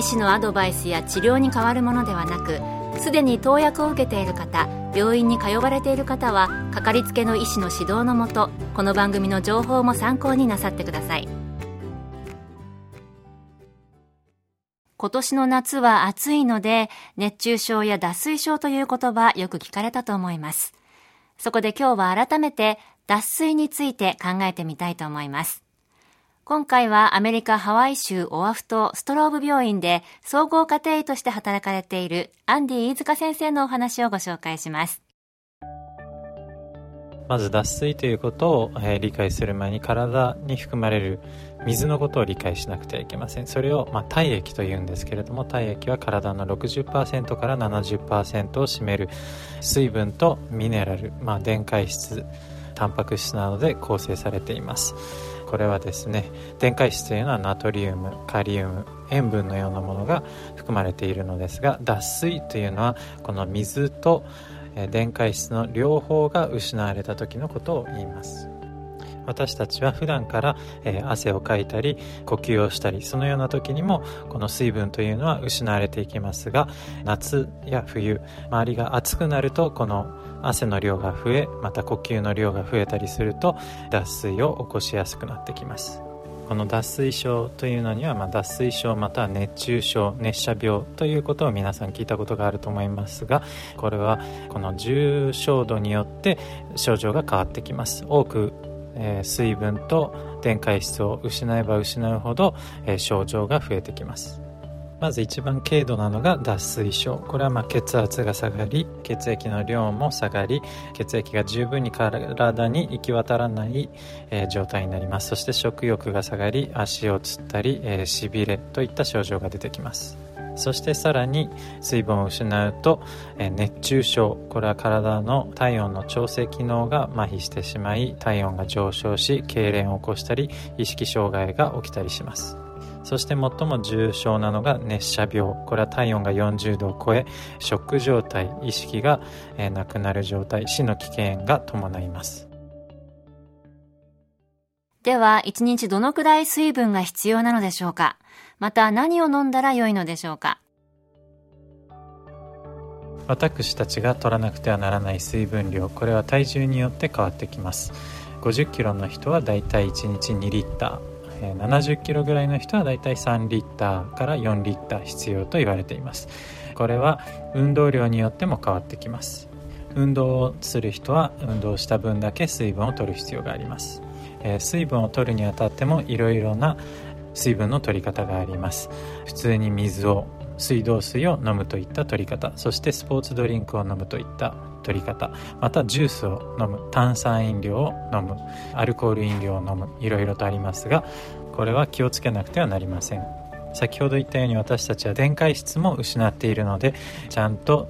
医師のアドバイスや治療に変わるものではなくすでに投薬を受けている方病院に通われている方はかかりつけの医師の指導のもとこの番組の情報も参考になさってください。今年の夏は暑いので熱中症や脱水症という言葉よく聞かれたと思います。そこで今日は改めて脱水について考えてみたいと思います。今回はアメリカハワイ州オアフ島ストローブ病院で総合家庭医として働かれているアンディ飯塚先生のお話をご紹介します。まず脱水ということを、え、理解する前に体に含まれる水のことを理解しなくてはいけませんそれを、まあ、体液というんですけれども体液は体の60%から70%を占める水分とミネラル、まあ、電解質タンパク質などで構成されています。これはですね電解質というのはナトリウムカリウム塩分のようなものが含まれているのですが脱水というのはこの水と電解質の両方が失われた時のことを言います。私たちは普段から、え、汗をかいたり呼吸をしたりそのような時にもこの水分というのは失われていきますが夏や冬周りが暑くなるとこの汗の量が増えまた呼吸の量が増えたりすると脱水を起こしやすくなってきます。この脱水症というのには、まあ、脱水症または熱中症熱射病ということを皆さん聞いたことがあると思いますがこれはこの重症度によって症状が変わってきます。多く、えー、水分と電解質を失えば失うほど、えー、症状が増えてきます。まず一番軽度なのが脱水症。これはま血圧が下がり血液の量も下がり血液が十分に体に行き渡らない、えー、状態になります。そして食欲が下がり足をつったり、えー、しびれといった症状が出てきます。そしてさらに水分を失うと、熱中症これは体の体温の調整機能が麻痺してしまい体温が上昇し痙攣を起こしたり意識障害が起きたりします。そして最も重症なのが熱射病。これは体温が40度を超えショック状態意識が、なくなる状態死の危険が伴います。では1日どのくらい水分が必要なのでしょうか？また何を飲んだら良いのでしょうか？私たちが取らなくてはならない水分量これは体重によって変わってきます。50キロの人はだいたい1日2リッター。70キロぐらいの人はだいたい3リッターから4リッター必要と言われています。これは運動量によっても変わってきます。運動をする人は運動した分だけ水分を取る必要があります、水分を取るにあたってもいろいろな水分の取り方があります。普通に水を水道水を飲むといった取り方。そしてスポーツドリンクを飲むといった取り方。またジュースを飲む炭酸飲料を飲む。アルコール飲料を飲む。いろいろとありますがこれは気をつけなくてはなりません。先ほど言ったように私たちは電解質も失っているのでちゃんと、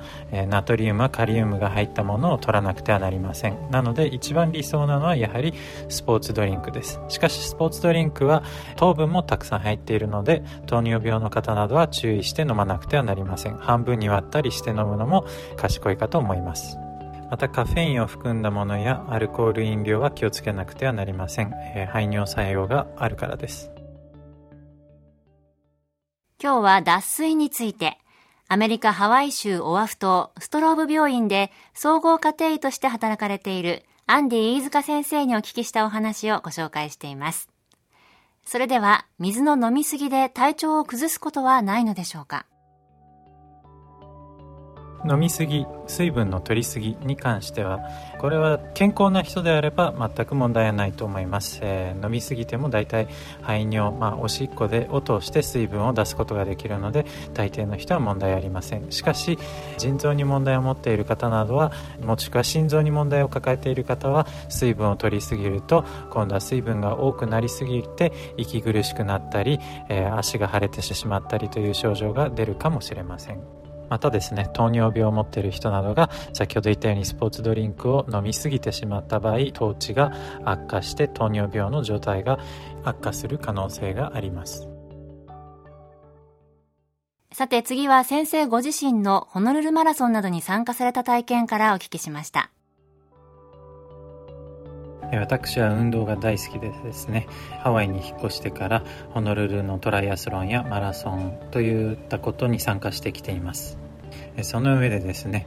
ナトリウムはカリウムが入ったものを取らなくてはなりません。なので一番理想なのはやはりスポーツドリンクです。しかしスポーツドリンクは糖分もたくさん入っているので糖尿病の方などは注意して飲まなくてはなりません。半分に割ったりして飲むのも賢いかと思います。またカフェインを含んだものやアルコール飲料は気をつけなくてはなりません、えー、排尿作用があるからです。今日は脱水についてアメリカハワイ州オアフ島ストローブ病院で総合家庭医として働かれているアンディ飯塚先生にお聞きしたお話をご紹介しています。それでは水の飲みすぎで体調を崩すことはないのでしょうか？飲みすぎ水分の取りすぎに関してはこれは健康な人であれば全く問題はないと思います、えー、飲みすぎても大体排尿、まあ、おしっこでを通して水分を出すことができるので大抵の人は問題ありません。しかし腎臓に問題を持っている方などはもしくは心臓に問題を抱えている方は水分を取りすぎると今度は水分が多くなりすぎて息苦しくなったり、えー、足が腫れてしまったりという症状が出るかもしれません。またですね糖尿病を持っている人などが先ほど言ったようにスポーツドリンクを飲みすぎてしまった場合糖値が悪化して糖尿病の状態が悪化する可能性があります。さて次は先生ご自身のホノルルマラソンなどに参加された体験からお聞きしました。私は運動が大好きでですね。ハワイに引っ越してからホノルルのトライアスロンやマラソンといったことに参加してきています。その上でですね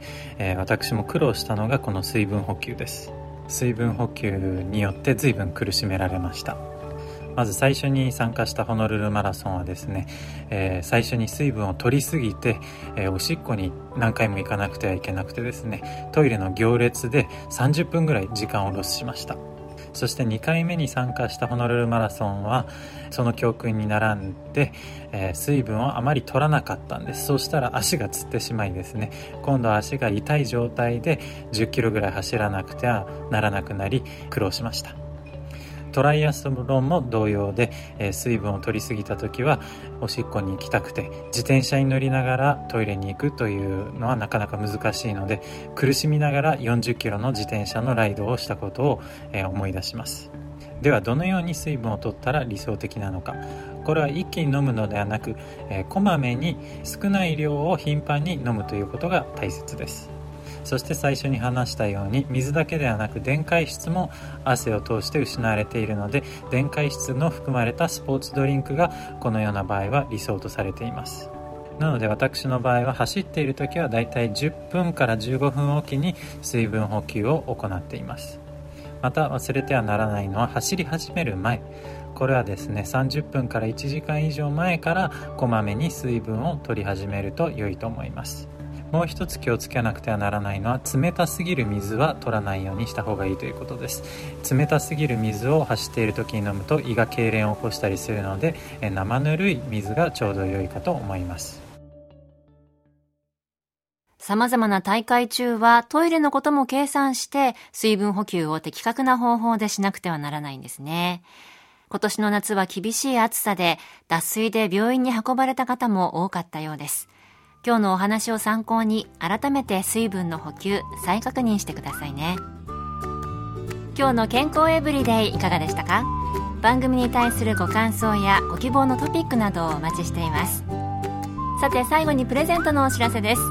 私も苦労したのがこの水分補給です。水分補給によって随分苦しめられました。まず最初に参加したホノルルマラソンはですね、えー、最初に水分を取りすぎて、えー、おしっこに何回も行かなくてはいけなくてですねトイレの行列で30分ぐらい時間をロスしました。そして2回目に参加したホノルルマラソンはその教訓に並んで、えー、水分をあまり取らなかったんです。そうしたら足がつってしまいですね。今度は足が痛い状態で10キロぐらい走らなくてはならなくなり苦労しました。トライアスロンも同様で、え、水分を取りすぎた時はおしっこに行きたくて自転車に乗りながらトイレに行くというのはなかなか難しいので苦しみながら40キロの自転車のライドをしたことを、え、思い出します。ではどのように水分を取ったら理想的なのか。これは一気に飲むのではなく、え、こまめに少ない量を頻繁に飲むということが大切です。そして最初に話したように水だけではなく電解質も汗を通して失われているので電解質の含まれたスポーツドリンクがこのような場合は理想とされています。なので私の場合は走っている時はだいたい10分から15分おきに水分補給を行っています。また忘れてはならないのは走り始める前。これはですね30分から1時間以上前からこまめに水分を取り始めると良いと思います。もう一つ気をつけなくてはならないのは冷たすぎる水は取らないようにした方がいいということです冷たすぎる水を走っている時に飲むと胃が痙攣を起こしたりするので生ぬるい水がちょうど良いかと思います様々な大会中はトイレのことも計算して水分補給を的確な方法でしなくてはならないんですね。今年の夏は厳しい暑さで脱水で病院に運ばれた方も多かったようです。今日のお話を参考に改めて水分の補給再確認してくださいね。今日の健康エブリデイいかがでしたか？番組に対するご感想やご希望のトピックなどをお待ちしています。さて最後にプレゼントのお知らせです。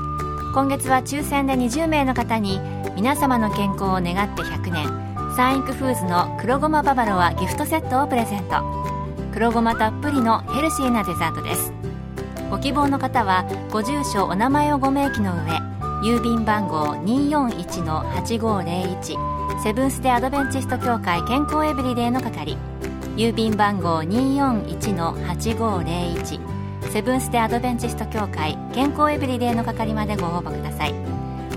今月は抽選で20名の方に皆様の健康を願って100年サンイクフーズの黒ごまババロアギフトセットをプレゼント。黒ごまたっぷりのヘルシーなデザートです。ご希望の方はご住所お名前をご明記の上郵便番号241-8501セブンス・デ・アドベンチスト協会健康エブリデイの係郵便番号241-8501セブンス・デ・アドベンチスト協会健康エブリデイの係までご応募ください。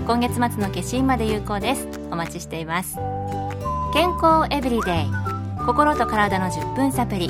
今月末の決心まで有効です。お待ちしています。健康エブリデイ心と体の10分サプリ